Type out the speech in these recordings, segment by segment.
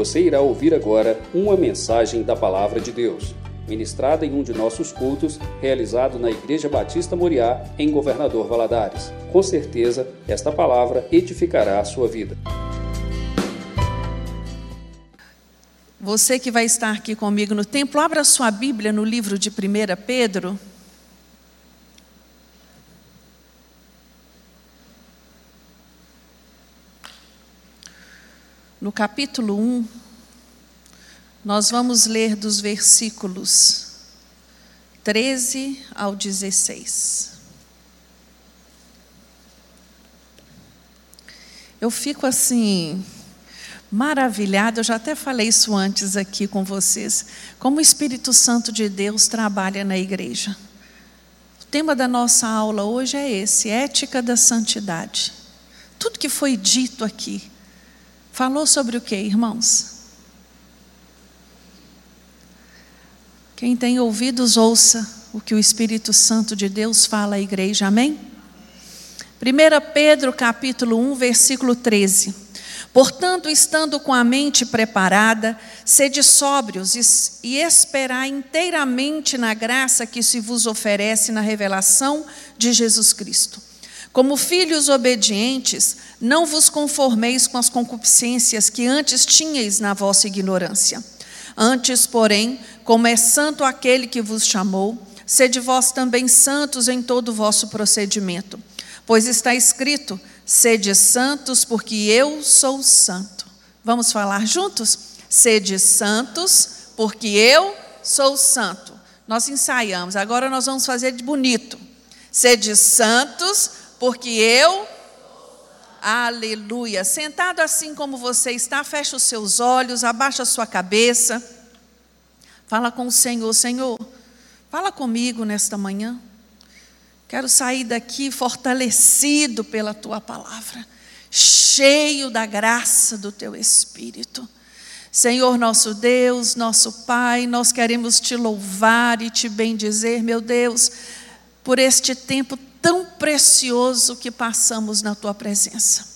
Você irá ouvir agora uma mensagem da Palavra de Deus, ministrada em um de nossos cultos, realizado na Igreja Batista Moriá, em Governador Valadares. Com certeza, esta palavra edificará a sua vida. Você que vai estar aqui comigo no templo, abra sua Bíblia no livro de 1 Pedro. No capítulo 1, nós vamos ler dos versículos 13 ao 16. Eu fico assim, maravilhada, eu já até falei isso antes aqui com vocês, como o Espírito Santo de Deus trabalha na igreja. O tema da nossa aula hoje é esse: ética da santidade. Tudo que foi dito aqui Falou sobre o que, irmãos? Quem tem ouvidos, ouça o que o Espírito Santo de Deus fala à igreja, amém? 1 Pedro capítulo 1, versículo 13. Portanto, estando com a mente preparada, sede sóbrios e esperar inteiramente na graça que se vos oferece na revelação de Jesus Cristo. Como filhos obedientes, não vos conformeis com as concupiscências que antes tinhais na vossa ignorância. Antes, porém, como é santo aquele que vos chamou, sede vós também santos em todo o vosso procedimento. Pois está escrito: sede santos, porque eu sou santo. Vamos falar juntos? Sede santos, porque eu sou santo. Nós ensaiamos, agora nós vamos fazer de bonito. Sede santos, porque eu. Aleluia. Sentado assim como você está, fecha os seus olhos, abaixa a sua cabeça. Fala com o Senhor, Senhor. Fala comigo nesta manhã. Quero sair daqui fortalecido pela tua palavra, cheio da graça do teu espírito. Senhor nosso Deus, nosso Pai, nós queremos te louvar e te bendizer, meu Deus, por este tempo tão precioso que passamos na tua presença.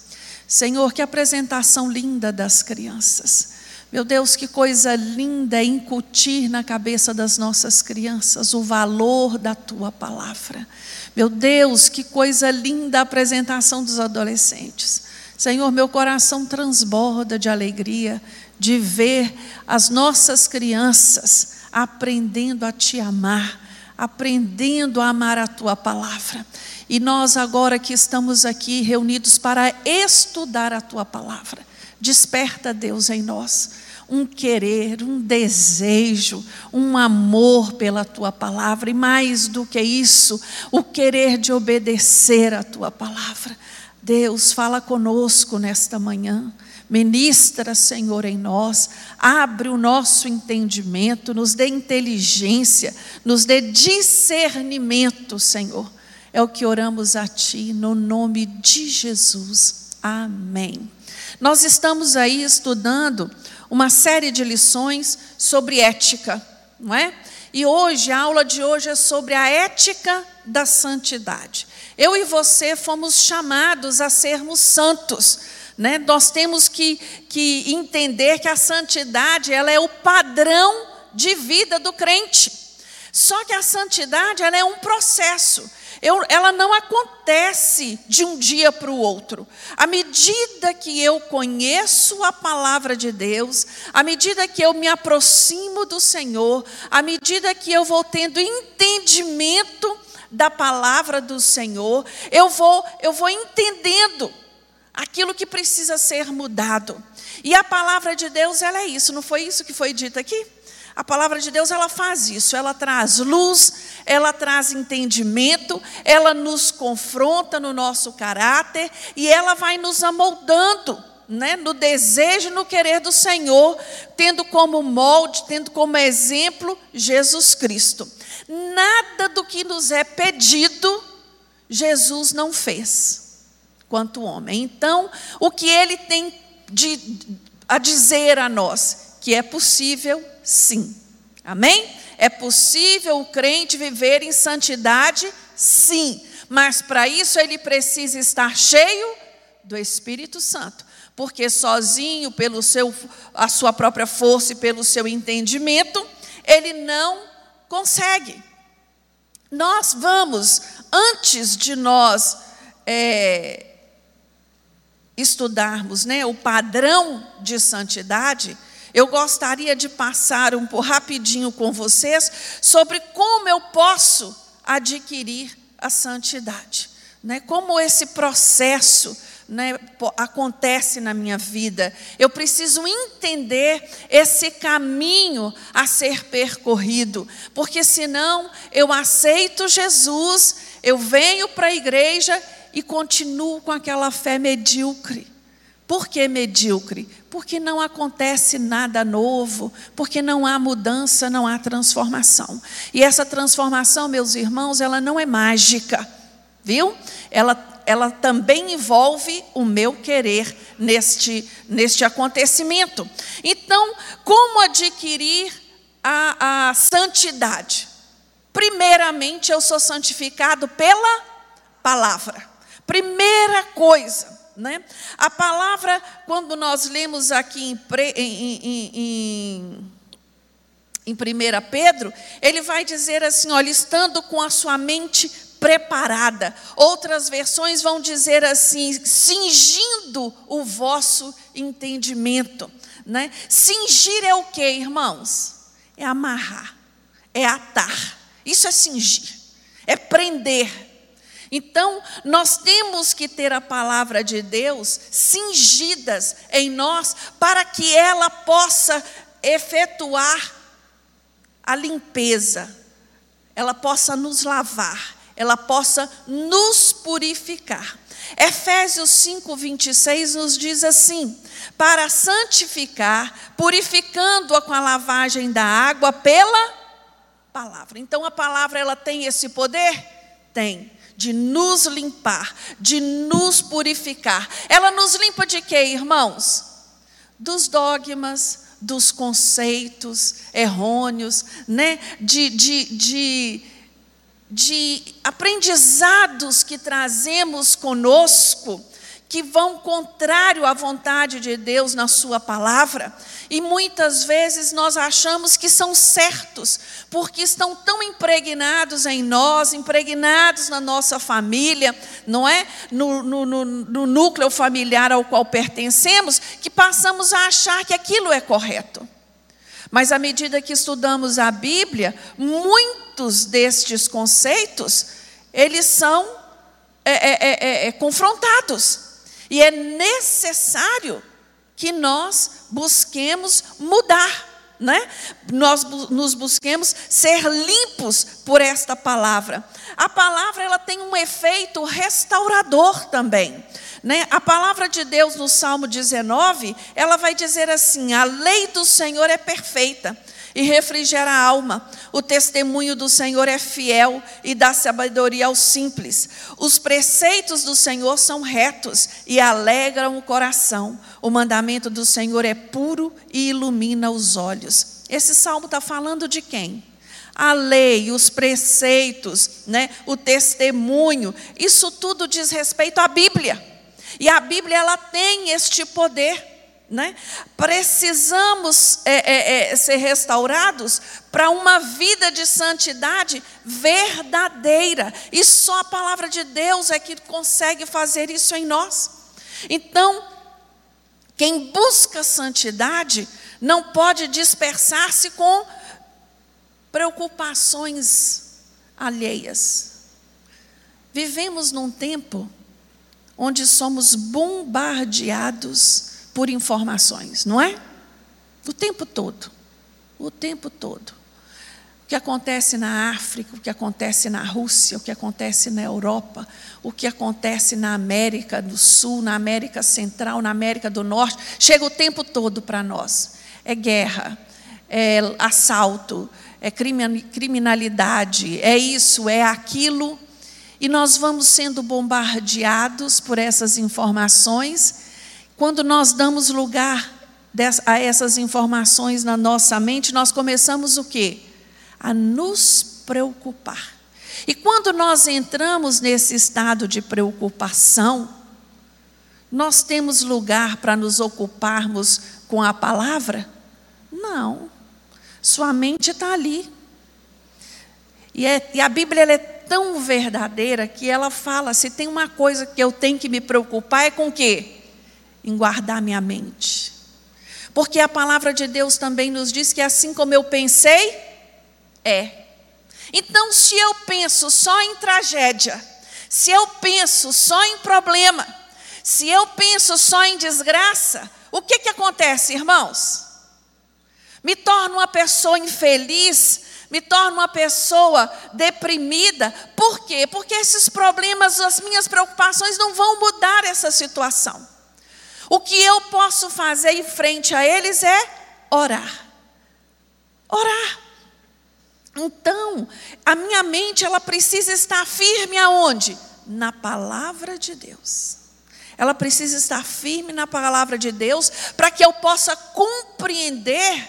Senhor, que apresentação linda das crianças. Meu Deus, que coisa linda é incutir na cabeça das nossas crianças o valor da tua palavra. Meu Deus, que coisa linda a apresentação dos adolescentes. Senhor, meu coração transborda de alegria de ver as nossas crianças aprendendo a te amar aprendendo a amar a tua palavra. E nós, agora que estamos aqui reunidos para estudar a tua palavra, desperta, Deus, em nós um querer, um desejo, um amor pela tua palavra, e mais do que isso, o querer de obedecer a tua palavra. Deus, fala conosco nesta manhã. Ministra, Senhor, em nós, abre o nosso entendimento, nos dê inteligência, nos dê discernimento, Senhor. É o que oramos a Ti, no nome de Jesus. Amém. Nós estamos aí estudando uma série de lições sobre ética, não é? E hoje, a aula de hoje é sobre a ética da santidade. Eu e você fomos chamados a sermos santos né? Nós temos que, que entender que a santidade ela é o padrão de vida do crente. Só que a santidade ela é um processo. Eu, ela não acontece de um dia para o outro. À medida que eu conheço a palavra de Deus, à medida que eu me aproximo do Senhor, à medida que eu vou tendo entendimento da palavra do Senhor, eu vou, eu vou entendendo aquilo que precisa ser mudado. E a palavra de Deus, ela é isso, não foi isso que foi dito aqui? A palavra de Deus, ela faz isso, ela traz luz, ela traz entendimento, ela nos confronta no nosso caráter e ela vai nos amoldando, né, no desejo no querer do Senhor, tendo como molde, tendo como exemplo Jesus Cristo. Nada do que nos é pedido, Jesus não fez quanto homem. Então, o que ele tem de, a dizer a nós? Que é possível, sim. Amém? É possível o crente viver em santidade? Sim. Mas para isso ele precisa estar cheio Do Espírito Santo. Porque sozinho, pelo seu, a sua própria força e pelo seu entendimento, ele não consegue. Nós vamos, antes de nós é, estudarmos né, o padrão de santidade, eu gostaria de passar um rapidinho com vocês sobre como eu posso adquirir a santidade. Né? Como esse processo né, acontece na minha vida. Eu preciso entender esse caminho a ser percorrido, porque senão eu aceito Jesus, eu venho para a igreja e continuo com aquela fé medíocre. Por que medíocre? Porque não acontece nada novo, porque não há mudança, não há transformação. E essa transformação, meus irmãos, ela não é mágica, viu? Ela, ela também envolve o meu querer neste, neste acontecimento. Então, como adquirir a, a santidade? Primeiramente, eu sou santificado pela palavra. Primeira coisa, né? A palavra, quando nós lemos aqui em, em, em, em 1 Pedro, ele vai dizer assim: olha, estando com a sua mente preparada. Outras versões vão dizer assim: cingindo o vosso entendimento. Né? Cingir é o que, irmãos? É amarrar, é atar. Isso é cingir, é prender então, nós temos que ter a palavra de Deus cingidas em nós para que ela possa efetuar a limpeza, ela possa nos lavar, ela possa nos purificar. Efésios 5, 26 nos diz assim: para santificar, purificando-a com a lavagem da água pela palavra. Então a palavra ela tem esse poder? Tem de nos limpar, de nos purificar. Ela nos limpa de quê, irmãos? Dos dogmas, dos conceitos errôneos, né? de, de, de, de aprendizados que trazemos conosco que vão contrário à vontade de Deus na Sua palavra, e muitas vezes nós achamos que são certos, porque estão tão impregnados em nós, impregnados na nossa família, não é? No, no, no, no núcleo familiar ao qual pertencemos, que passamos a achar que aquilo é correto. Mas à medida que estudamos a Bíblia, muitos destes conceitos, eles são é, é, é, é confrontados. E é necessário que nós busquemos mudar, né? Nós nos busquemos ser limpos por esta palavra. A palavra ela tem um efeito restaurador também. Né? A palavra de Deus no Salmo 19, ela vai dizer assim: a lei do Senhor é perfeita e refrigera a alma. O testemunho do Senhor é fiel e dá sabedoria aos simples. Os preceitos do Senhor são retos e alegram o coração. O mandamento do Senhor é puro e ilumina os olhos. Esse salmo está falando de quem? A lei, os preceitos, né, o testemunho, isso tudo diz respeito à Bíblia. E a Bíblia ela tem este poder. Né? Precisamos é, é, é, ser restaurados para uma vida de santidade verdadeira. E só a palavra de Deus é que consegue fazer isso em nós. Então, quem busca santidade não pode dispersar-se com preocupações alheias. Vivemos num tempo onde somos bombardeados por informações, não é? O tempo todo. O tempo todo. O que acontece na África, o que acontece na Rússia, o que acontece na Europa, o que acontece na América do Sul, na América Central, na América do Norte, chega o tempo todo para nós. É guerra, é assalto, é criminalidade, é isso, é aquilo. E nós vamos sendo bombardeados por essas informações quando nós damos lugar a essas informações na nossa mente, nós começamos o quê? A nos preocupar. E quando nós entramos nesse estado de preocupação, Nós temos lugar para nos ocuparmos com a palavra? Não. Sua mente está ali. E, é, e, a Bíblia é tão verdadeira que ela fala: se tem uma coisa que eu tenho que me preocupar, é com o quê? Em guardar minha mente. Porque a palavra de Deus também nos diz que assim como eu pensei, é. Então, se eu penso só em tragédia, se eu penso só em problema, se eu penso só em desgraça, o que, que acontece, irmãos? Me torno uma pessoa infeliz, me torno uma pessoa deprimida. Por quê? Porque esses problemas, as minhas preocupações não vão mudar essa situação. O que eu posso fazer em frente a eles é orar. Orar. Então, a minha mente ela precisa estar firme aonde? Na palavra de Deus. Ela precisa estar firme na palavra de Deus para que eu possa compreender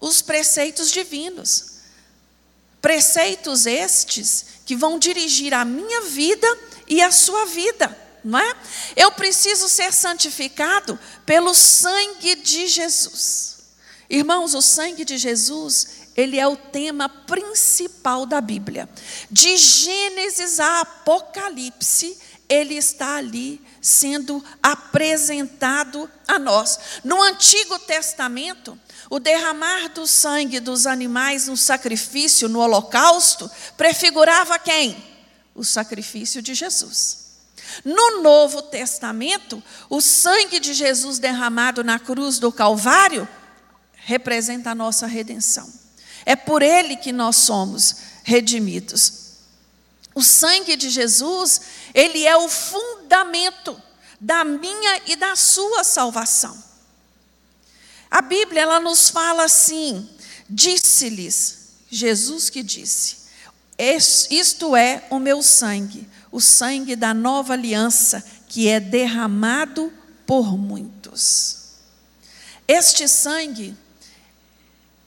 os preceitos divinos. Preceitos estes que vão dirigir a minha vida e a sua vida, não é? Eu preciso ser santificado pelo sangue de Jesus. Irmãos, o sangue de Jesus, ele é o tema principal da Bíblia. De Gênesis a Apocalipse, ele está ali sendo apresentado a nós. No Antigo Testamento, o derramar do sangue dos animais no sacrifício, no holocausto, prefigurava quem? O sacrifício de Jesus. No Novo Testamento, o sangue de Jesus derramado na cruz do Calvário representa a nossa redenção. É por ele que nós somos redimidos. O sangue de Jesus, ele é o fundamento da minha e da sua salvação. A Bíblia ela nos fala assim: disse-lhes, Jesus que disse, isto é o meu sangue, o sangue da nova aliança, que é derramado por muitos. Este sangue,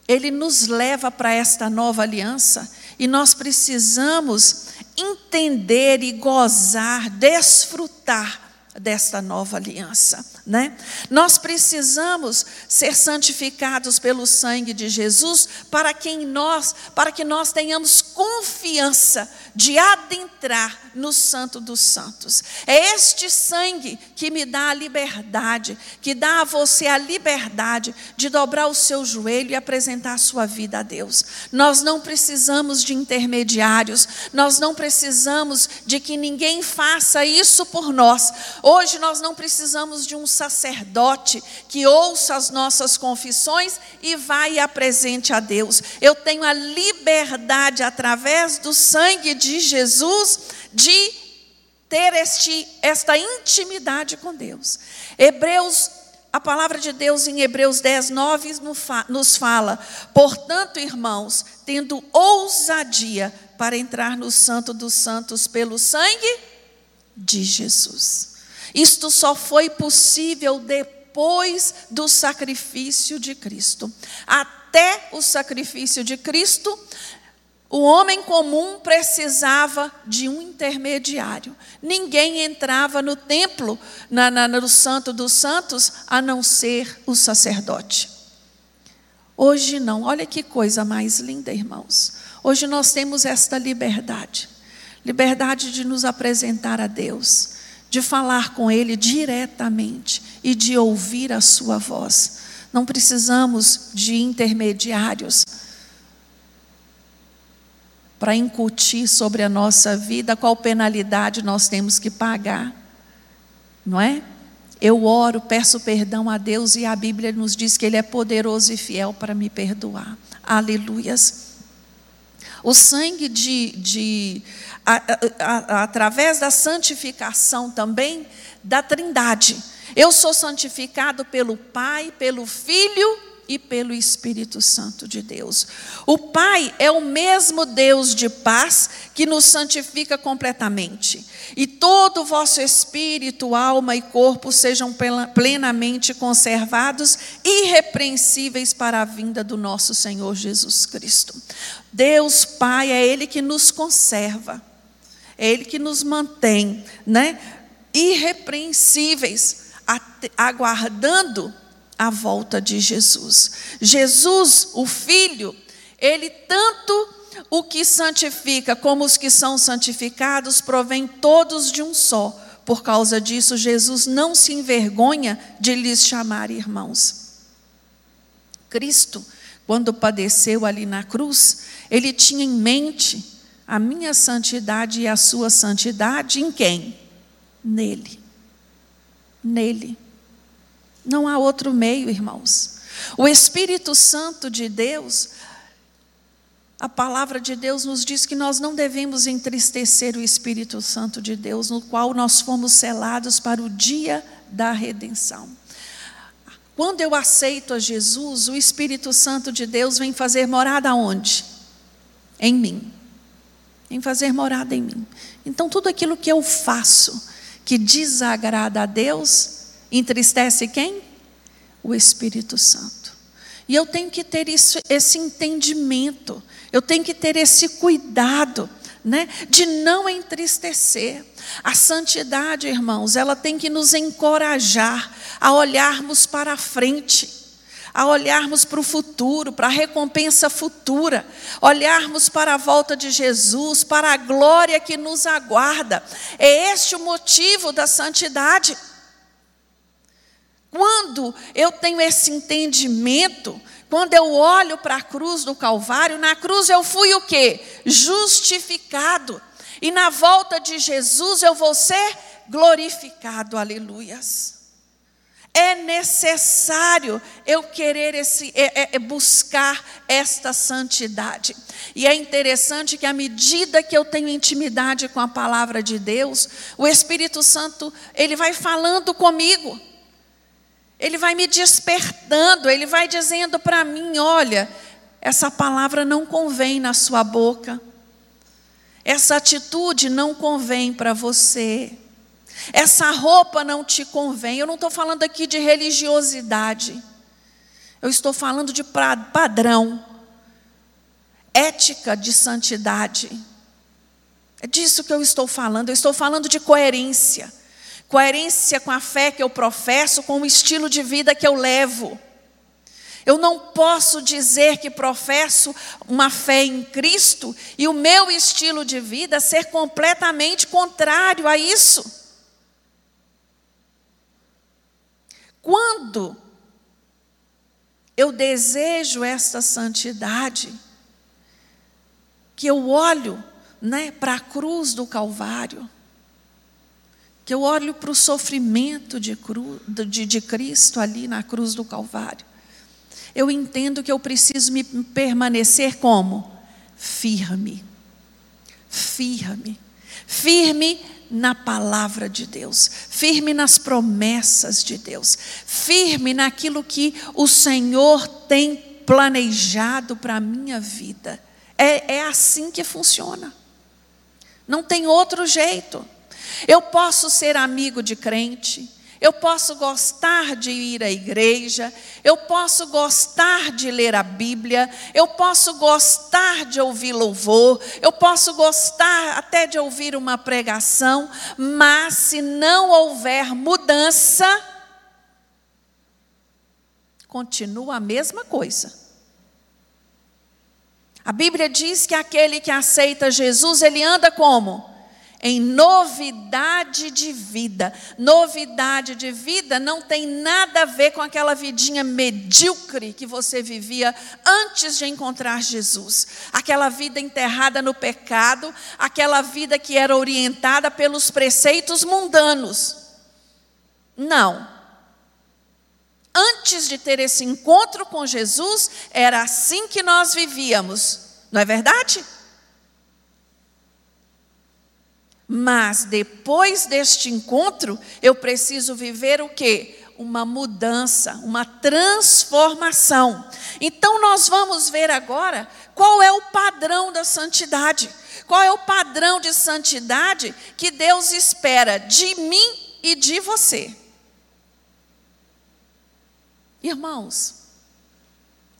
ele nos leva para esta nova aliança e nós precisamos entender e gozar, desfrutar desta nova aliança, né? Nós precisamos ser santificados pelo sangue de Jesus para que nós, para que nós tenhamos confiança de adentrar no Santo dos Santos. É este sangue que me dá a liberdade, que dá a você a liberdade de dobrar o seu joelho e apresentar a sua vida a Deus. Nós não precisamos de intermediários, nós não precisamos de que ninguém faça isso por nós. Hoje nós não precisamos de um sacerdote que ouça as nossas confissões e vá e apresente a Deus. Eu tenho a liberdade através do sangue de Jesus de ter este, esta intimidade com Deus. Hebreus, a palavra de Deus em Hebreus 10, 9 nos fala: portanto, irmãos, tendo ousadia para entrar no Santo dos Santos pelo sangue de Jesus. Isto só foi possível depois do sacrifício de Cristo. Até o sacrifício de Cristo, o homem comum precisava de um intermediário. Ninguém entrava no templo, na, na, no Santo dos Santos, a não ser o sacerdote. Hoje não. Olha que coisa mais linda, irmãos. Hoje nós temos esta liberdade liberdade de nos apresentar a Deus, de falar com Ele diretamente e de ouvir a Sua voz. Não precisamos de intermediários para incutir sobre a nossa vida qual penalidade nós temos que pagar, não é? Eu oro, peço perdão a Deus e a Bíblia nos diz que Ele é poderoso e fiel para me perdoar. Aleluias. O sangue de, de a, a, a, através da santificação também da Trindade. Eu sou santificado pelo Pai, pelo Filho e pelo Espírito Santo de Deus. O Pai é o mesmo Deus de paz que nos santifica completamente. E todo o vosso espírito, alma e corpo sejam plenamente conservados, irrepreensíveis para a vinda do nosso Senhor Jesus Cristo. Deus Pai é Ele que nos conserva, é Ele que nos mantém, né? irrepreensíveis, aguardando a volta de Jesus. Jesus, o Filho, ele tanto o que santifica como os que são santificados provém todos de um só. Por causa disso, Jesus não se envergonha de lhes chamar irmãos. Cristo, quando padeceu ali na cruz, ele tinha em mente a minha santidade e a sua santidade em quem? Nele. Nele. Não há outro meio, irmãos. O Espírito Santo de Deus, a palavra de Deus nos diz que nós não devemos entristecer o Espírito Santo de Deus, no qual nós fomos selados para o dia da redenção. Quando eu aceito a Jesus, o Espírito Santo de Deus vem fazer morada onde? Em mim. Vem fazer morada em mim. Então, tudo aquilo que eu faço que desagrada a Deus, entristece quem? O Espírito Santo. E eu tenho que ter isso, esse entendimento, eu tenho que ter esse cuidado, né, de não entristecer. A santidade, irmãos, ela tem que nos encorajar a olharmos para a frente a olharmos para o futuro, para a recompensa futura, olharmos para a volta de Jesus, para a glória que nos aguarda. É este o motivo da santidade. Quando eu tenho esse entendimento, quando eu olho para a cruz do Calvário, na cruz eu fui o quê? Justificado. E na volta de Jesus eu vou ser glorificado. Aleluias. É necessário eu querer esse, é, é, é, buscar esta santidade. E é interessante que à medida que eu tenho intimidade com a palavra de Deus, o Espírito Santo ele vai falando comigo. Ele vai me despertando, ele vai dizendo para mim: olha, essa palavra não convém na sua boca, essa atitude não convém para você, essa roupa não te convém. Eu não estou falando aqui de religiosidade, eu estou falando de padrão, ética de santidade. É disso que eu estou falando, eu estou falando de coerência coerência com a fé que eu professo, com o estilo de vida que eu levo. Eu não posso dizer que professo uma fé em Cristo e o meu estilo de vida ser completamente contrário a isso. Quando eu desejo essa santidade, que eu olho né, para a cruz do Calvário, que eu olho para o sofrimento de, cru, de, de Cristo ali na cruz do Calvário, eu entendo que eu preciso me permanecer como? Firme. Firme. Firme na palavra de Deus, firme nas promessas de Deus, firme naquilo que o Senhor tem planejado para a minha vida. É, é assim que funciona. Não tem outro jeito. Eu posso ser amigo de crente, eu posso gostar de ir à igreja, eu posso gostar de ler a Bíblia, eu posso gostar de ouvir louvor, eu posso gostar até de ouvir uma pregação, mas se não houver mudança, continua a mesma coisa. A Bíblia diz que aquele que aceita Jesus, ele anda como? Em novidade de vida. Novidade de vida não tem nada a ver com aquela vidinha medíocre que você vivia antes de encontrar Jesus. Aquela vida enterrada no pecado, aquela vida que era orientada pelos preceitos mundanos. Não. Antes de ter esse encontro com Jesus, era assim que nós vivíamos, não é verdade? Mas depois deste encontro, eu preciso viver o quê? Uma mudança, uma transformação. Então nós vamos ver agora qual é o padrão da santidade. Qual é o padrão de santidade que Deus espera de mim e de você? Irmãos,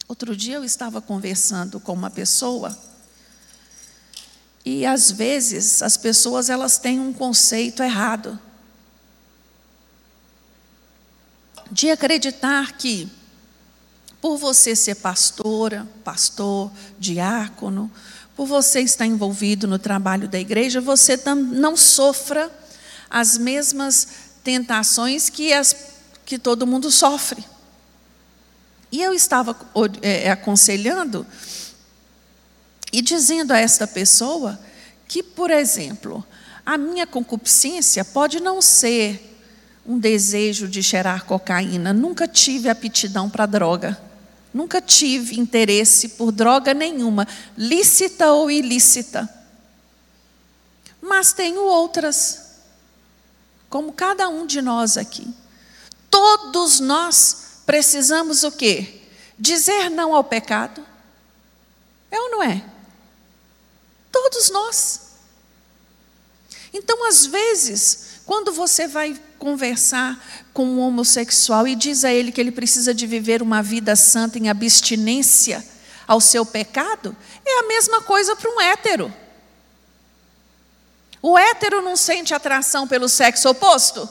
outro dia eu estava conversando com uma pessoa e às vezes as pessoas elas têm um conceito errado de acreditar que, por você ser pastora, pastor, diácono, por você estar envolvido no trabalho da igreja, você não sofra as mesmas tentações que, as, que todo mundo sofre. E eu estava é, aconselhando e dizendo a esta pessoa que, por exemplo, a minha concupiscência pode não ser um desejo de cheirar cocaína, nunca tive aptidão para droga, nunca tive interesse por droga nenhuma, lícita ou ilícita. Mas tenho outras, como cada um de nós aqui. Todos nós precisamos o quê? Dizer não ao pecado. É ou não é? Todos nós. Então, às vezes, quando você vai conversar com um homossexual e diz a ele que ele precisa de viver uma vida santa em abstinência ao seu pecado, é a mesma coisa para um hétero. O hétero não sente atração pelo sexo oposto?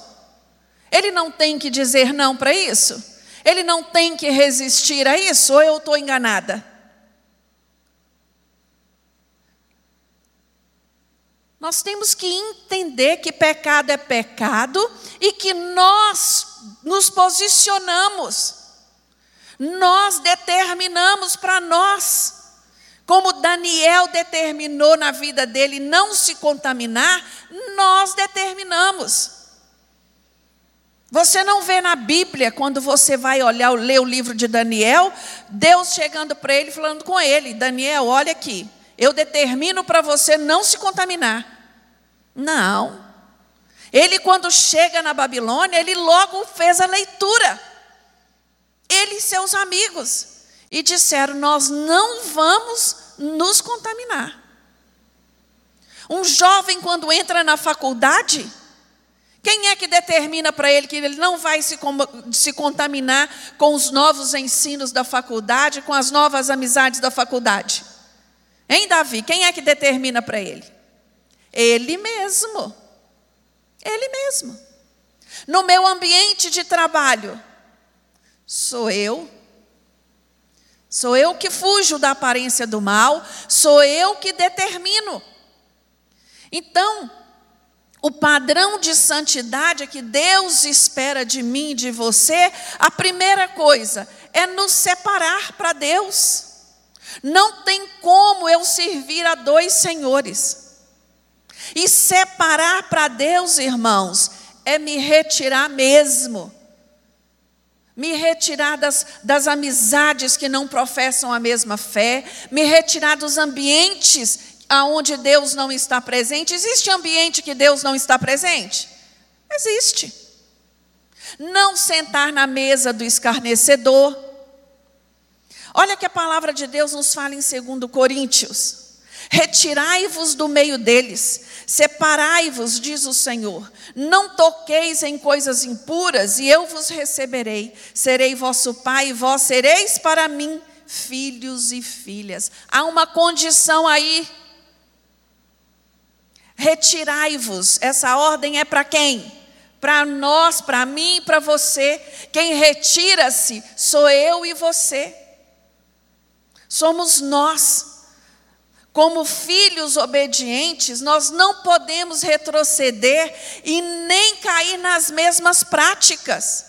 Ele não tem que dizer não para isso? Ele não tem que resistir a isso? Ou eu estou enganada? Nós temos que entender que pecado é pecado e que nós nos posicionamos, nós determinamos para nós, como Daniel determinou na vida dele não se contaminar, nós determinamos. Você não vê na Bíblia, quando você vai olhar, ler o livro de Daniel, Deus chegando para ele, falando com ele: Daniel, olha aqui, eu determino para você não se contaminar. Não. Ele, quando chega na Babilônia, ele logo fez a leitura. Ele e seus amigos. E disseram: Nós não vamos nos contaminar. Um jovem, quando entra na faculdade, quem é que determina para ele que ele não vai se, se contaminar com os novos ensinos da faculdade, com as novas amizades da faculdade? Hein, Davi? Quem é que determina para ele? Ele mesmo. Ele mesmo. No meu ambiente de trabalho, sou eu. Sou eu que fujo da aparência do mal, sou eu que determino. Então, o padrão de santidade que Deus espera de mim de você, a primeira coisa é nos separar para Deus. Não tem como eu servir a dois senhores. E separar para Deus, irmãos, é me retirar mesmo. Me retirar das, das amizades que não professam a mesma fé, me retirar dos ambientes aonde Deus não está presente. Existe ambiente que Deus não está presente? Existe. Não sentar na mesa do escarnecedor Olha que a palavra de Deus nos fala em 2 Coríntios. Retirai-vos do meio deles, separai-vos, diz o Senhor. Não toqueis em coisas impuras, e eu vos receberei. Serei vosso pai, e vós sereis para mim filhos e filhas. Há uma condição aí. Retirai-vos. Essa ordem é para quem? Para nós, para mim e para você. Quem retira-se sou eu e você. Somos nós. Como filhos obedientes, nós não podemos retroceder e nem cair nas mesmas práticas.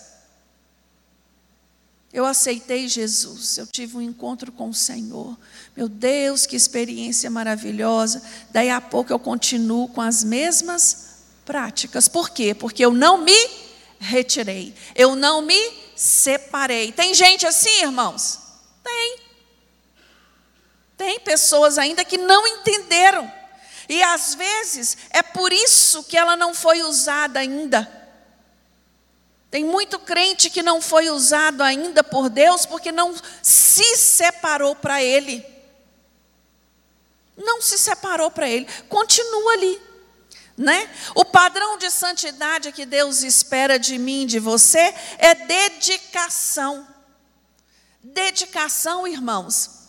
Eu aceitei Jesus, eu tive um encontro com o Senhor. Meu Deus, que experiência maravilhosa. Daí a pouco eu continuo com as mesmas práticas. Por quê? Porque eu não me retirei, eu não me separei. Tem gente assim, irmãos? Tem. Tem pessoas ainda que não entenderam. E às vezes é por isso que ela não foi usada ainda. Tem muito crente que não foi usado ainda por Deus porque não se separou para Ele. Não se separou para Ele, continua ali. Né? O padrão de santidade que Deus espera de mim, de você, é dedicação. Dedicação, irmãos,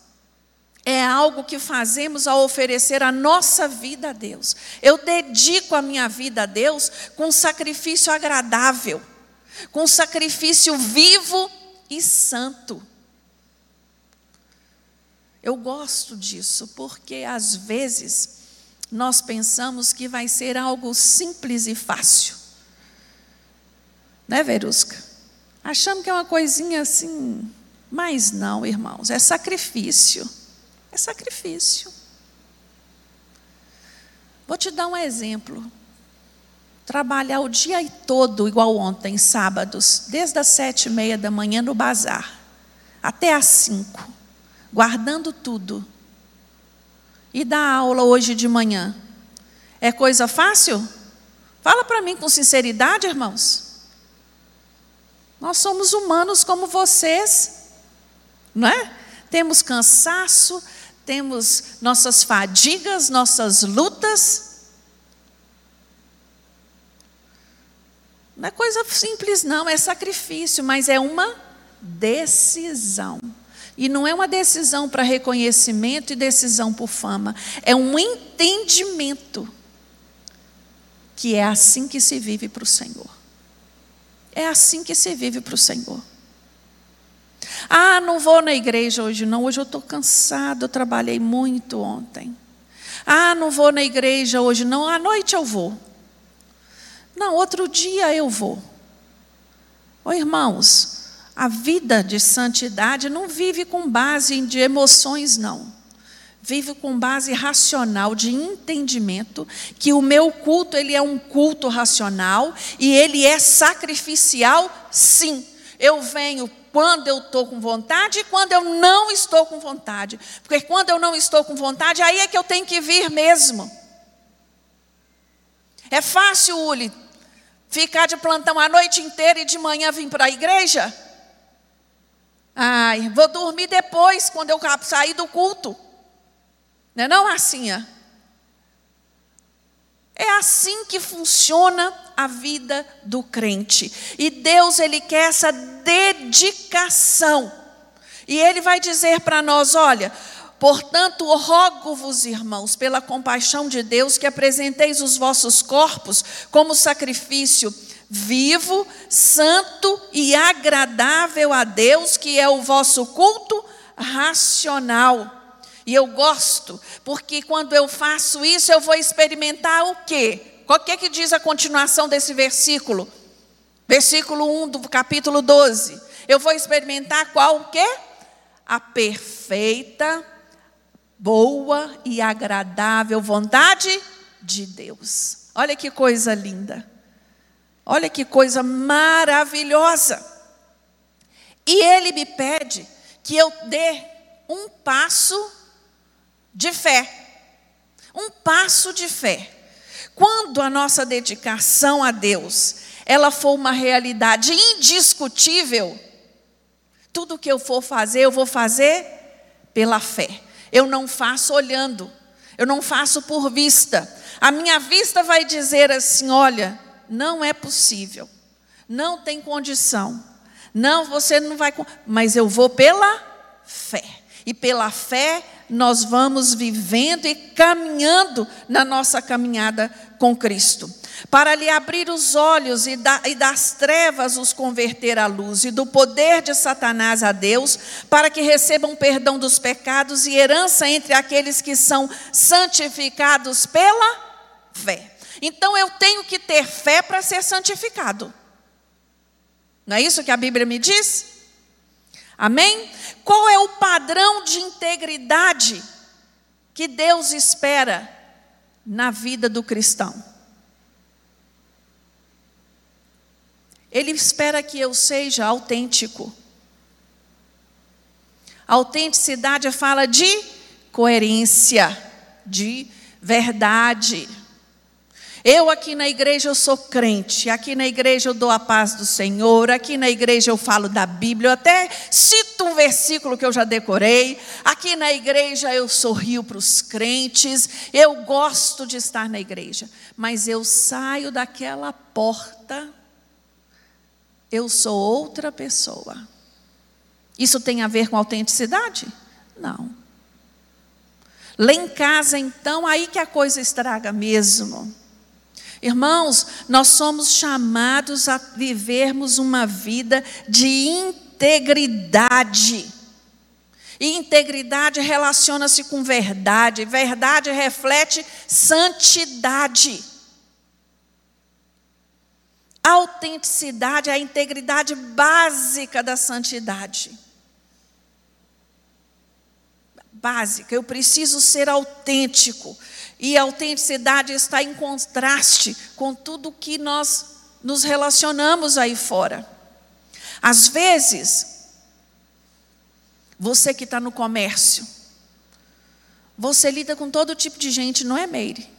é algo que fazemos ao oferecer a nossa vida a Deus. Eu dedico a minha vida a Deus com um sacrifício agradável. com sacrifício vivo e santo. Eu gosto disso, porque às vezes nós pensamos que vai ser algo simples e fácil. Né, Verusca? Achamos que é uma coisinha assim, mas não, irmãos, é sacrifício. É sacrifício. Vou te dar um exemplo. Trabalhar o dia todo, igual ontem, sábados, desde as sete e meia da manhã no bazar, até às cinco, guardando tudo. E dar aula hoje de manhã. É coisa fácil? Fala para mim com sinceridade, irmãos. Nós somos humanos como vocês, não é? Temos cansaço, temos nossas fadigas, nossas lutas. Não é coisa simples, não, é sacrifício, mas é uma decisão. E não é uma decisão para reconhecimento e decisão por fama, é um entendimento que é assim que se vive para o Senhor. É assim que se vive para o Senhor. Ah, não vou na igreja hoje, não. Hoje eu estou cansado, eu trabalhei muito ontem. Ah, não vou na igreja hoje, não. À noite eu vou. Não, outro dia eu vou. Ô irmãos, a vida de santidade não vive com base de emoções, não. Vive com base racional, de entendimento, que o meu culto ele é um culto racional e ele é sacrificial, sim. Eu venho quando eu estou com vontade e quando eu não estou com vontade. Porque quando eu não estou com vontade, aí é que eu tenho que vir mesmo. É fácil, Uli, ficar de plantão a noite inteira e de manhã vir para a igreja? Ai, vou dormir depois, quando eu sair do culto. Não é não, Marcinha? É assim que funciona a vida do crente. E Deus, Ele quer essa dedicação. E Ele vai dizer para nós: olha, portanto, rogo-vos, irmãos, pela compaixão de Deus, que apresenteis os vossos corpos como sacrifício vivo, santo e agradável a Deus, que é o vosso culto racional. E eu gosto, porque quando eu faço isso, eu vou experimentar o quê? Qual que é que diz a continuação desse versículo? Versículo 1 do capítulo 12. Eu vou experimentar qual o quê? A perfeita, boa e agradável vontade de Deus. Olha que coisa linda. Olha que coisa maravilhosa. E ele me pede que eu dê um passo de fé. Um passo de fé. Quando a nossa dedicação a Deus, ela for uma realidade indiscutível, tudo que eu for fazer, eu vou fazer pela fé. Eu não faço olhando, eu não faço por vista. A minha vista vai dizer assim: olha, não é possível, não tem condição, não, você não vai. Mas eu vou pela fé. E pela fé nós vamos vivendo e caminhando na nossa caminhada com Cristo. Para lhe abrir os olhos e, da, das trevas os converter à luz, e do poder de Satanás a Deus, para que recebam perdão dos pecados e herança entre aqueles que são santificados pela fé. Então eu tenho que ter fé para ser santificado. Não é isso que a Bíblia me diz? Amém? Qual é o padrão de integridade que Deus espera na vida do cristão? Ele espera que eu seja autêntico. Autenticidade fala de coerência, de verdade. Eu aqui na igreja eu sou crente, aqui na igreja eu dou a paz do Senhor, aqui na igreja eu falo da Bíblia, eu até cito um versículo que eu já decorei. Aqui na igreja eu sorrio para os crentes, eu gosto de estar na igreja, mas eu saio daquela porta, eu sou outra pessoa. Isso tem a ver com autenticidade? Não. Lá em casa, então, aí que a coisa estraga mesmo. Irmãos, nós somos chamados a vivermos uma vida de integridade. E integridade relaciona-se com verdade, verdade reflete santidade. Autenticidade é a integridade básica da santidade. Básica, eu preciso ser autêntico. E a autenticidade está em contraste com tudo que nós nos relacionamos aí fora. Às vezes, você que está no comércio, você lida com todo tipo de gente, não é, Meire?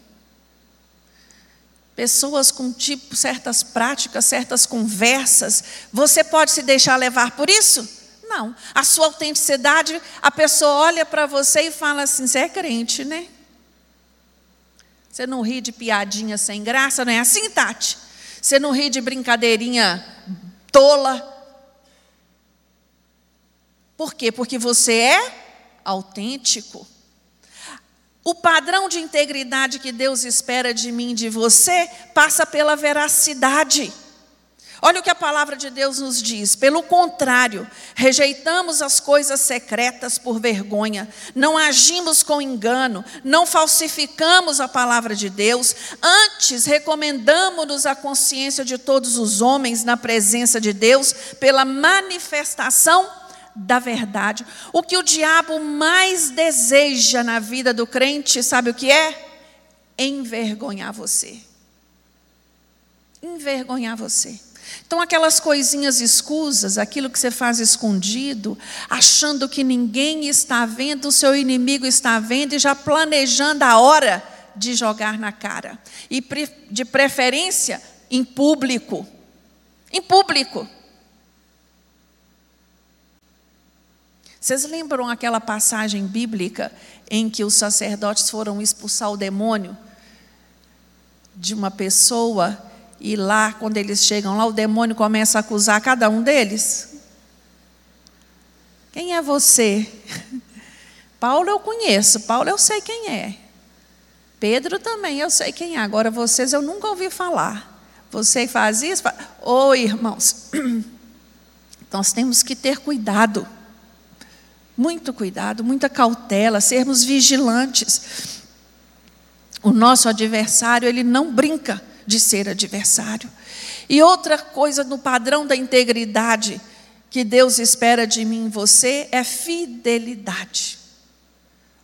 Pessoas com tipo, certas práticas, certas conversas. Você pode se deixar levar por isso? Não. A sua autenticidade, a pessoa olha para você e fala assim: você é crente, né? Você não ri de piadinha sem graça, não é assim, Tati? Você não ri de brincadeirinha tola. Por quê? Porque você é autêntico. O padrão de integridade que Deus espera de mim de você passa pela veracidade. Olha o que a palavra de Deus nos diz. Pelo contrário, rejeitamos as coisas secretas por vergonha, não agimos com engano, não falsificamos a palavra de Deus, antes recomendamos-nos a consciência de todos os homens na presença de Deus pela manifestação da verdade. O que o diabo mais deseja na vida do crente, sabe o que é? Envergonhar você. Envergonhar você. Então, aquelas coisinhas escusas, aquilo que você faz escondido, achando que ninguém está vendo, o seu inimigo está vendo e já planejando a hora de jogar na cara. E de preferência em público. Em público. Vocês lembram aquela passagem bíblica em que os sacerdotes foram expulsar o demônio de uma pessoa e lá, quando eles chegam lá, o demônio começa a acusar cada um deles? Quem é você? Paulo eu conheço, Paulo eu sei quem é. Pedro também eu sei quem é. Agora vocês eu nunca ouvi falar. Você faz isso? Ô oh, irmãos, nós temos que ter cuidado. Muito cuidado, muita cautela, sermos vigilantes. O nosso adversário, ele não brinca de ser adversário. E outra coisa no padrão da integridade que Deus espera de mim e você é fidelidade.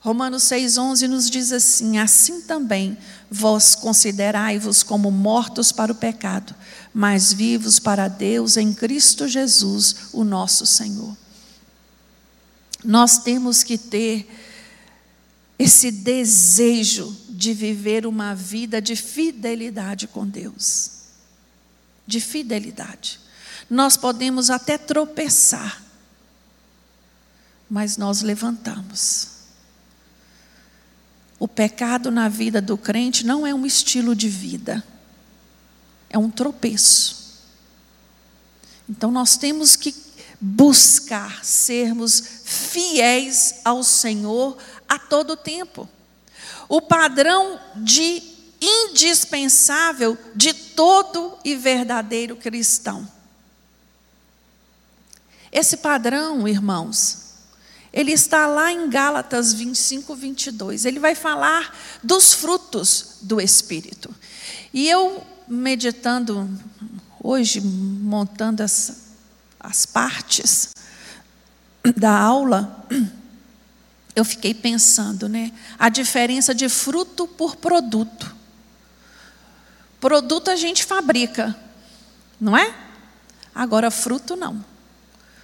Romanos 6,11 nos diz assim: Assim também vós considerai-vos como mortos para o pecado, mas vivos para Deus em Cristo Jesus, o nosso Senhor. Nós temos que ter esse desejo de viver uma vida de fidelidade com Deus. De fidelidade. Nós podemos até tropeçar, mas nós levantamos. O pecado na vida do crente não é um estilo de vida, é um tropeço. Então nós temos que buscar sermos fiéis ao Senhor a todo tempo. O padrão de indispensável de todo e verdadeiro cristão. Esse padrão, irmãos, ele está lá em Gálatas 25, 22. Ele vai falar dos frutos do Espírito. E eu, meditando hoje, montando essa as partes da aula, eu fiquei pensando, né? A diferença de fruto por produto. Produto a gente fabrica, não é? Agora fruto não.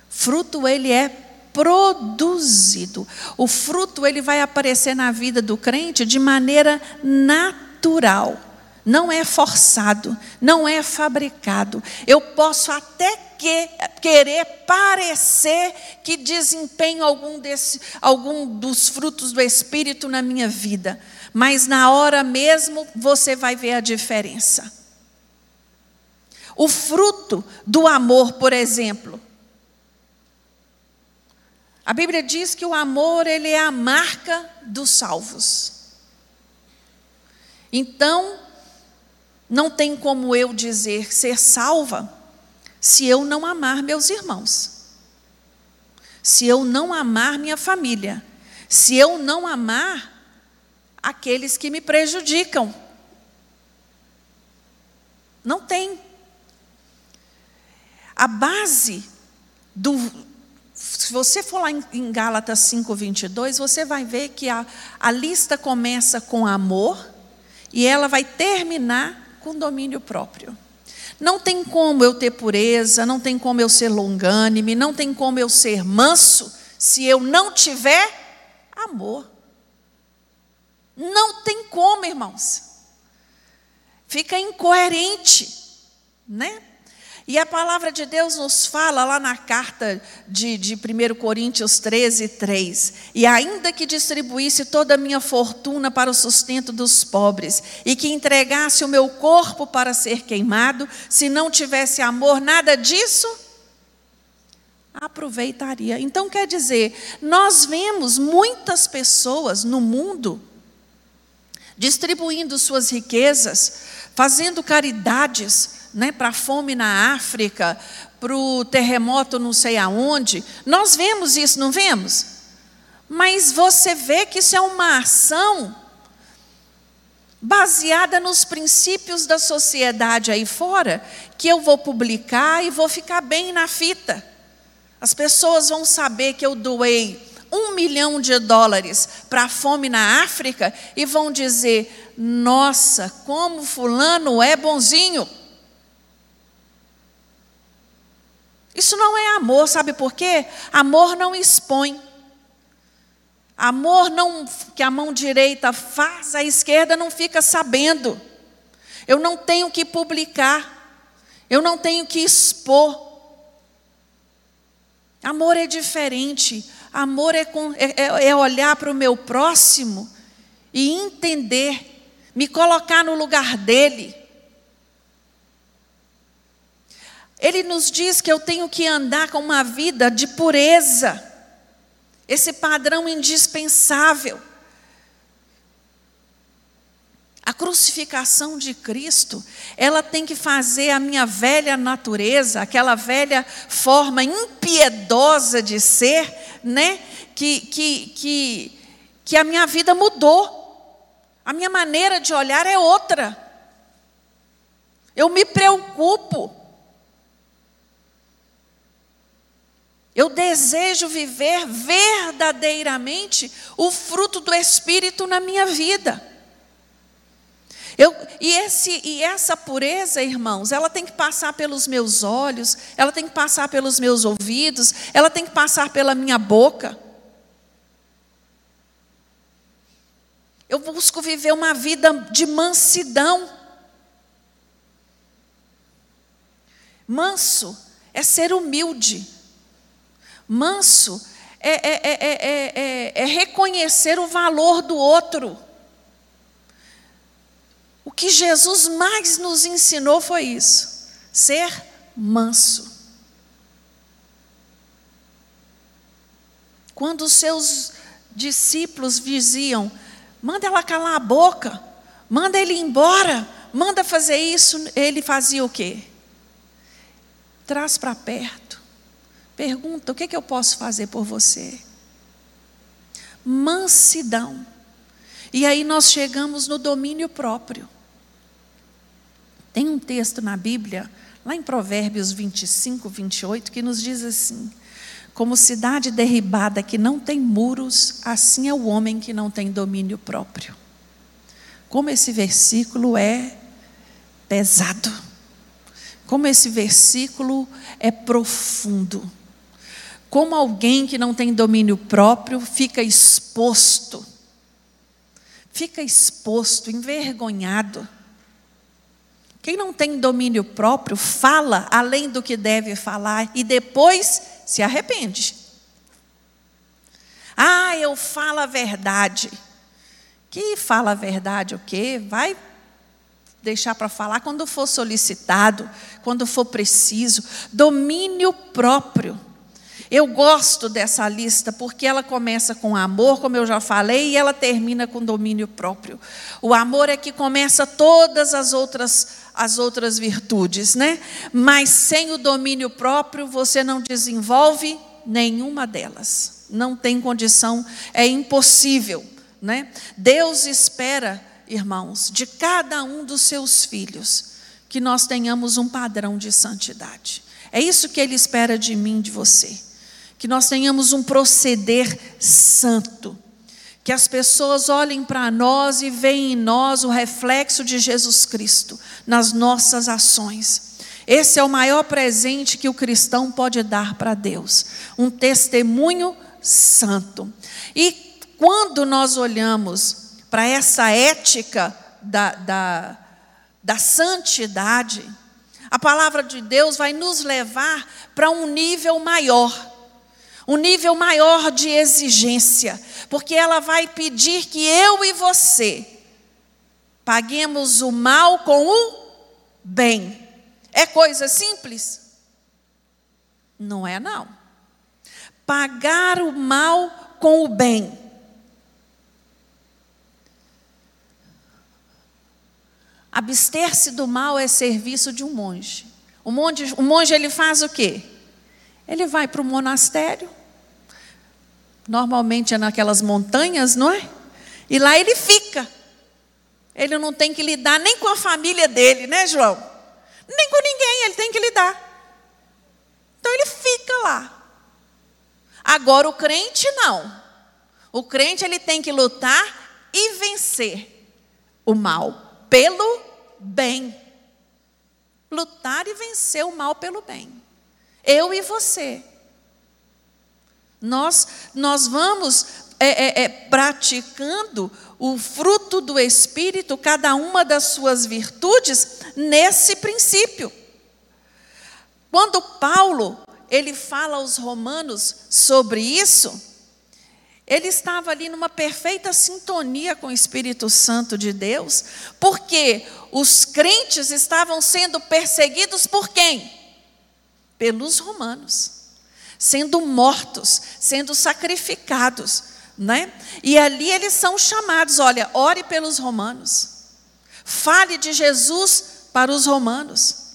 Fruto ele é produzido. O fruto ele vai aparecer na vida do crente de maneira natural. Não é forçado, não é fabricado. Eu posso até que, querer parecer que desempenho algum, desse, algum dos frutos do Espírito na minha vida, mas na hora mesmo você vai ver a diferença. O fruto do amor, por exemplo. A Bíblia diz que o amor ele é a marca dos salvos. Então, Não tem como eu dizer ser salva se eu não amar meus irmãos, se eu não amar minha família, se eu não amar aqueles que me prejudicam. Não tem. A base do. Se você for lá em, Gálatas 5, 22, você vai ver que a, a lista começa com amor e ela vai terminar com domínio próprio. Não tem como eu ter pureza, não tem como eu ser longânime, não tem como eu ser manso, se eu não tiver amor. Não tem como, irmãos. Fica incoerente, né? E a palavra de Deus nos fala lá na carta de, de 1 Coríntios 13, 3. E ainda que distribuísse toda a minha fortuna para o sustento dos pobres, e que entregasse o meu corpo para ser queimado, se não tivesse amor, nada disso aproveitaria. Então quer dizer, nós vemos muitas pessoas no mundo distribuindo suas riquezas, fazendo caridades, né, para a fome na África, para o terremoto não sei aonde. Nós vemos isso, não vemos? Mas você vê que isso é uma ação baseada nos princípios da sociedade aí fora, que eu vou publicar e vou ficar bem na fita. As pessoas vão saber que eu doei um milhão de dólares para a fome na África e vão dizer: nossa, como Fulano é bonzinho. Isso não é amor, sabe por quê? Amor não expõe. Amor não que a mão direita faz, a esquerda não fica sabendo. Eu não tenho que publicar. Eu não tenho que expor. Amor é diferente. Amor é, é, é, é olhar para o meu próximo e entender, me colocar no lugar dele. Ele nos diz que eu tenho que andar com uma vida de pureza, esse padrão indispensável. A crucificação de Cristo, ela tem que fazer a minha velha natureza, aquela velha forma impiedosa de ser, né? Que, que, que, que a minha vida mudou. A minha maneira de olhar é outra. Eu me preocupo. Eu desejo viver verdadeiramente o fruto do Espírito na minha vida. Eu, e, esse, e essa pureza, irmãos, ela tem que passar pelos meus olhos, ela tem que passar pelos meus ouvidos, ela tem que passar pela minha boca. Eu busco viver uma vida de mansidão. Manso é ser humilde. Manso é, é, é, é, reconhecer o valor do outro. O que Jesus mais nos ensinou foi isso: ser manso. Quando os seus discípulos diziam: manda ela calar a boca, manda ele embora, manda fazer isso, ele fazia o quê? Traz para perto Pergunta: o que, é que eu posso fazer por você? Mansidão. E aí nós chegamos no domínio próprio. Tem um texto na Bíblia, lá em Provérbios 25, 28, que nos diz assim: Como cidade derribada que não tem muros, assim é o homem que não tem domínio próprio. Como esse versículo é pesado. Como esse versículo é profundo como alguém que não tem domínio próprio fica exposto, fica exposto, envergonhado. Quem não tem domínio próprio fala além do que deve falar e depois se arrepende. Ah, eu falo a verdade. Que fala a verdade o quê? Vai deixar para falar quando for solicitado, quando for preciso. Domínio próprio. Eu gosto dessa lista porque ela começa com amor, como eu já falei, e ela termina com domínio próprio. O amor é que começa todas as outras as outras virtudes, né? Mas sem o domínio próprio você não desenvolve nenhuma delas. Não tem condição, é impossível, né? Deus espera, irmãos, de cada um dos seus filhos que nós tenhamos um padrão de santidade. É isso que ele espera de mim, de você que nós tenhamos um proceder santo, que as pessoas olhem para nós e vejam em nós o reflexo de Jesus Cristo nas nossas ações. Esse é o maior presente que o cristão pode dar para Deus, um testemunho santo. E quando nós olhamos para essa ética da, da, da santidade, a palavra de Deus vai nos levar para um nível maior um nível maior de exigência, porque ela vai pedir que eu e você paguemos o mal com o bem. É coisa simples? Não é, não. Pagar o mal com o bem. Abster-se do mal é serviço de um monge. O monge, o monge ele faz o quê? Ele vai para o monastério, normalmente é naquelas montanhas, não é? E lá ele fica. Ele não tem que lidar nem com a família dele, né, João? Nem com ninguém, ele tem que lidar. Então ele fica lá. Agora o crente não. O crente ele tem que lutar e vencer o mal pelo bem. Lutar e vencer o mal pelo bem. Eu e você. Nós, nós vamos é, é, é, praticando o fruto do Espírito, cada uma das suas virtudes, nesse princípio. Quando Paulo ele fala aos romanos sobre isso, ele estava ali numa perfeita sintonia com o Espírito Santo de Deus, porque os crentes estavam sendo perseguidos por quem? pelos romanos, sendo mortos, sendo sacrificados, né? E ali eles são chamados, olha, ore pelos romanos. Fale de Jesus para os romanos.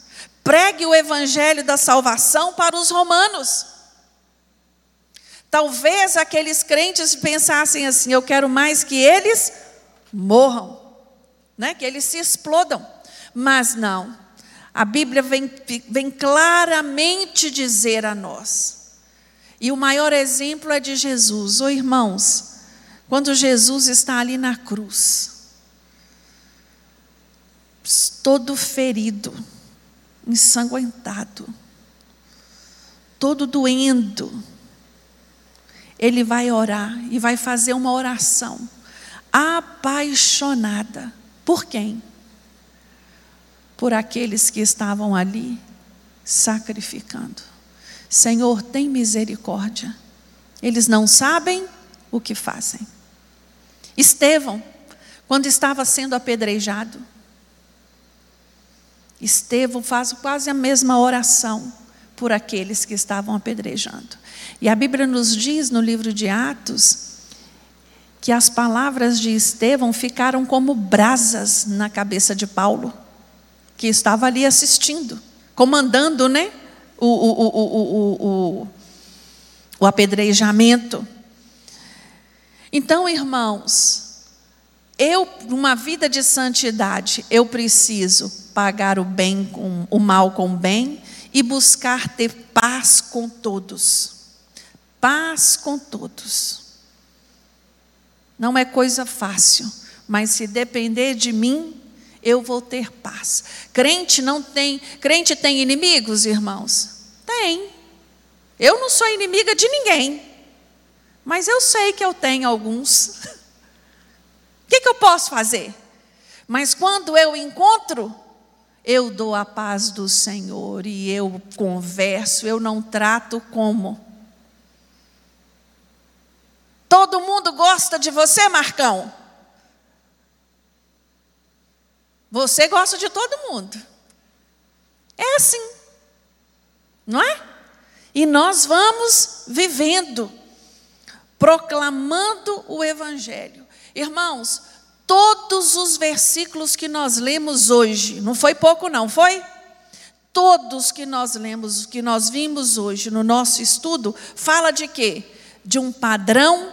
Pregue o evangelho da salvação para os romanos. Talvez aqueles crentes pensassem assim: eu quero mais que eles morram, né? que eles se explodam. Mas não, a Bíblia vem, vem claramente dizer a nós. E o maior exemplo é de Jesus. Ô oh, irmãos, quando Jesus está ali na cruz, todo ferido, ensanguentado, todo doendo, ele vai orar e vai fazer uma oração apaixonada. Por quem? por aqueles que estavam ali sacrificando. Senhor, tem misericórdia. Eles não sabem o que fazem. Estevão, quando estava sendo apedrejado, Estevão faz quase a mesma oração por aqueles que estavam apedrejando. E a Bíblia nos diz no livro de Atos que as palavras de Estevão ficaram como brasas na cabeça de Paulo que estava ali assistindo, comandando né, o, o, o, o, apedrejamento. Então, irmãos, eu, numa vida de santidade, eu preciso pagar o bem com o mal com o bem e buscar ter paz com todos. Paz com todos. Não é coisa fácil, mas se depender de mim, eu vou ter paz. Crente não tem, crente tem inimigos, irmãos? Tem. Eu não sou inimiga de ninguém, mas eu sei que eu tenho alguns. O que, que eu posso fazer? Mas quando eu encontro, eu dou a paz do Senhor e eu converso, eu não trato como. Todo mundo gosta de você, Marcão? Você gosta de todo mundo. É assim. Não é? E nós vamos vivendo, proclamando o Evangelho. Irmãos, todos os versículos que nós lemos hoje, não foi pouco, não, foi? Todos que nós lemos, que nós vimos hoje no nosso estudo, fala de quê? De um padrão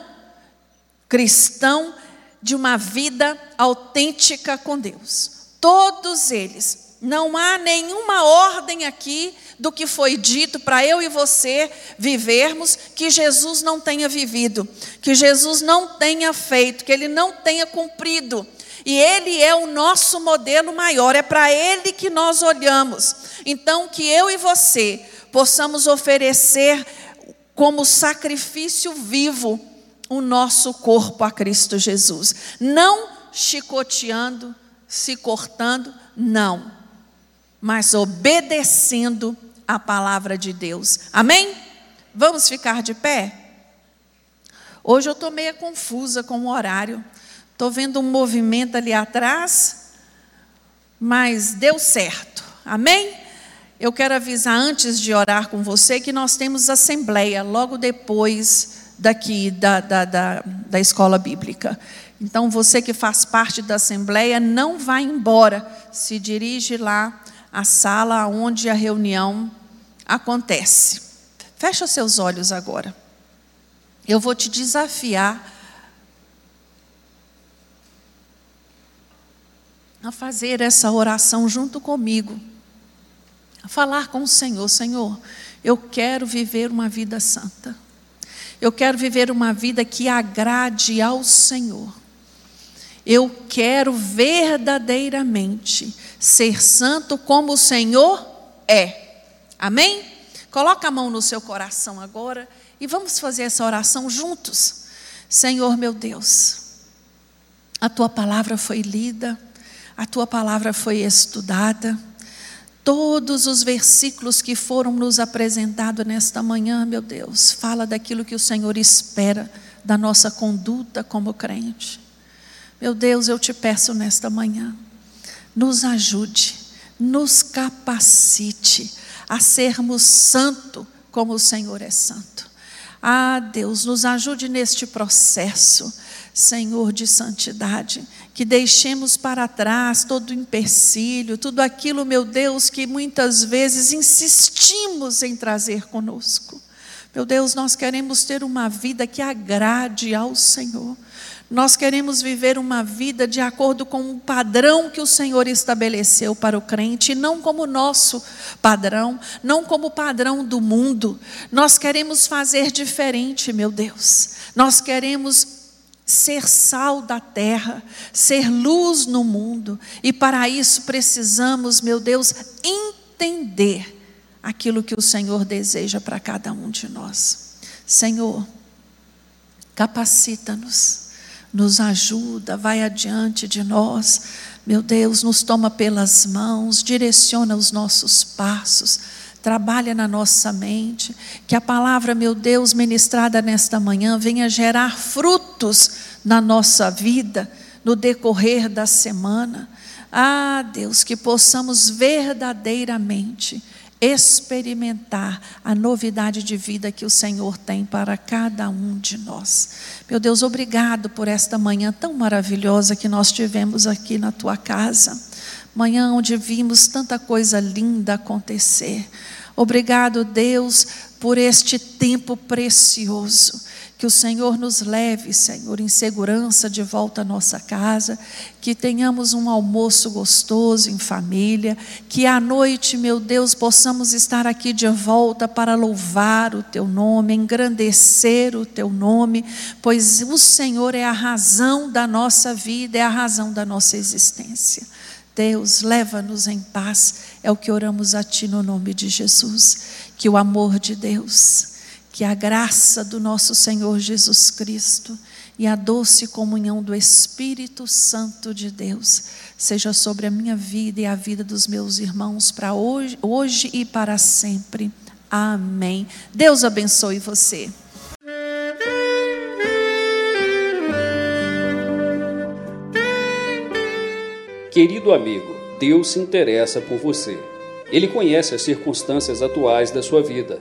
cristão, de uma vida autêntica com Deus. Todos eles. Não há nenhuma ordem aqui do que foi dito para eu e você vivermos que Jesus não tenha vivido, que Jesus não tenha feito, que ele não tenha cumprido. E Ele é o nosso modelo maior, é para Ele que nós olhamos. Então, que eu e você possamos oferecer como sacrifício vivo o nosso corpo a Cristo Jesus. Não chicoteando, se cortando, não, mas obedecendo a palavra de Deus. Amém? Vamos ficar de pé? Hoje eu estou meio confusa com o horário. Estou vendo um movimento ali atrás, mas deu certo. Amém? Eu quero avisar antes de orar com você que nós temos assembleia logo depois daqui da, da, da, da escola bíblica. Então, você que faz parte da assembleia, não vai embora, se dirige lá à sala onde a reunião acontece. Fecha seus olhos agora. Eu vou te desafiar a fazer essa oração junto comigo, a falar com o Senhor: Senhor, eu quero viver uma vida santa, eu quero viver uma vida que agrade ao Senhor, eu quero verdadeiramente ser santo como o Senhor é, amém? Coloca a mão no seu coração agora e vamos fazer essa oração juntos. Senhor meu Deus, a tua palavra foi lida a tua palavra foi estudada. Todos os versículos que foram nos apresentados nesta manhã, meu Deus, fala daquilo que o Senhor espera da nossa conduta como crente. Meu Deus, eu te peço nesta manhã, nos ajude, nos capacite a sermos santo como o Senhor é santo. Ah, Deus, nos ajude neste processo, Senhor de santidade que deixemos para trás todo o empecilho, tudo aquilo, meu Deus, que muitas vezes insistimos em trazer conosco. Meu Deus, nós queremos ter uma vida que agrade ao Senhor. Nós queremos viver uma vida de acordo com o padrão que o Senhor estabeleceu para o crente, não como nosso padrão, não como o padrão do mundo. Nós queremos fazer diferente, meu Deus. Nós queremos ser sal da terra, ser luz no mundo, e para isso precisamos, meu Deus, entender aquilo que o Senhor deseja para cada um de nós. Senhor, capacita-nos, nos ajuda, vai adiante de nós, meu Deus, nos toma pelas mãos, direciona os nossos passos trabalha na nossa mente, que a palavra, meu Deus, ministrada nesta manhã, venha gerar frutos na nossa vida, no decorrer da semana. Ah, Deus, que possamos verdadeiramente experimentar a novidade de vida que o Senhor tem para cada um de nós. Meu Deus, obrigado por esta manhã tão maravilhosa que nós tivemos aqui na tua casa manhã onde vimos tanta coisa linda acontecer. Obrigado, Deus, por este tempo precioso. Que o Senhor nos leve, Senhor, em segurança de volta à nossa casa, que tenhamos um almoço gostoso em família, que à noite, meu Deus, possamos estar aqui de volta para louvar o Teu nome, engrandecer o Teu nome, pois o Senhor é a razão da nossa vida, é a razão da nossa existência. Deus, leva-nos em paz, é o que oramos a Ti no nome de Jesus. Que o amor de Deus, que a graça do nosso Senhor Jesus Cristo e a doce comunhão do Espírito Santo de Deus seja sobre a minha vida e a vida dos meus irmãos para hoje, hoje e para sempre. Amém. Deus abençoe você. Querido amigo, Deus se interessa por você. Ele conhece as circunstâncias atuais da sua vida.